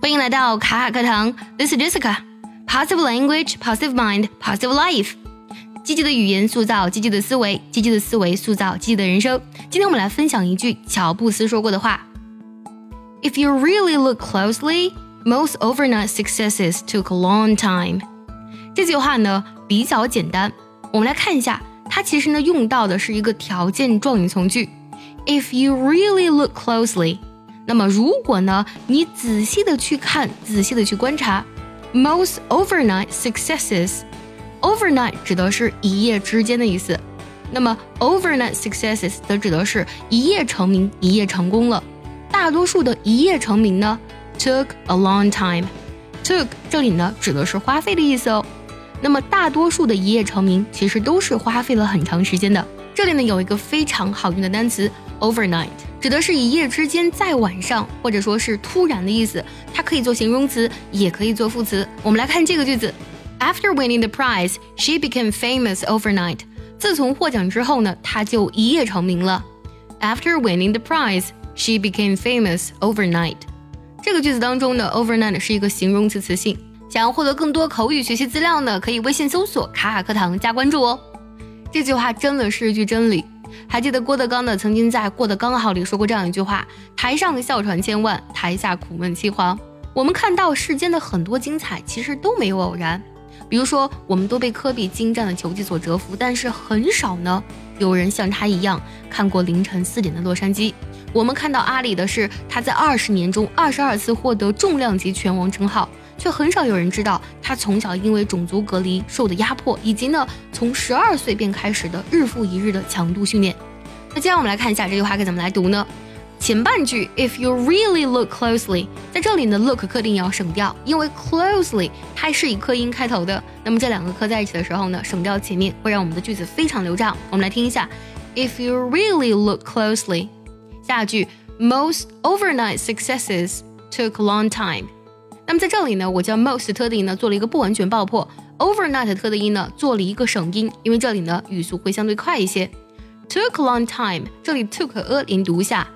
欢迎来到卡卡课堂，This is Jessica。Positive language, positive mind, positive life。积极的语言塑造积极的思维，积极的思维塑造积极的人生。今天我们来分享一句乔布斯说过的话：If you really look closely, most overnight successes took a long time。这句话呢比较简单，我们来看一下，它其实呢用到的是一个条件状语从句。If you really look closely。 那么，如果呢，你仔细的去看，仔细的去观察，most overnight successes，overnight 指的是一夜之间的意思。那么，overnight successes 则指的是一夜成名，一夜成功了。大多数的一夜成名呢，took a long time。took 这里呢指的是花费的意思哦。那么，大多数的一夜成名其实都是花费了很长时间的。这里呢有一个非常好用的单词 overnight。指的是一夜之间在晚上，或者说是突然的意思。它可以做形容词，也可以做副词。我们来看这个句子：After winning the prize, she became famous overnight。自从获奖之后呢，她就一夜成名了。After winning the prize, she became famous overnight。这个句子当中呢，overnight 是一个形容词词性。想要获得更多口语学习资料呢，可以微信搜索“卡卡课堂”加关注哦。这句话真的是一句真理。还记得郭德纲呢，曾经在《过得刚好》里说过这样一句话：“台上笑传千万，台下苦闷凄惶。”我们看到世间的很多精彩，其实都没有偶然。比如说，我们都被科比精湛的球技所折服，但是很少呢有人像他一样看过凌晨四点的洛杉矶。我们看到阿里的是，他在二十年中二十二次获得重量级拳王称号。却很少有人知道，他从小因为种族隔离受的压迫，以及呢从十二岁便开始的日复一日的强度训练。那接下来我们来看一下这句话该怎么来读呢？前半句 If you really look closely，在这里呢 look 课定要省掉，因为 closely 它是以克音开头的。那么这两个课在一起的时候呢，省掉前面会让我们的句子非常流畅。我们来听一下 If you really look closely，下句 Most overnight successes took long time。那么在这里呢，我将 most 特的音呢做了一个不完全爆破，overnight 特的音呢做了一个省音，因为这里呢语速会相对快一些。Took a long time，这里 took a 音读一下。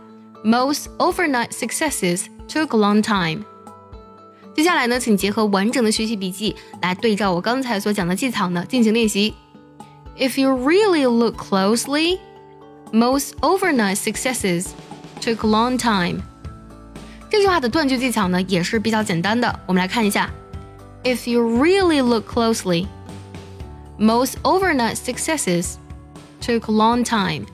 Most overnight successes took a long time。接下来呢，请结合完整的学习笔记来对照我刚才所讲的技巧呢进行练习。If you really look closely, most overnight successes took a long time. 这句话的断句技巧呢也是比较简单的，我们来看一下。If you really look closely, most overnight successes took a long time.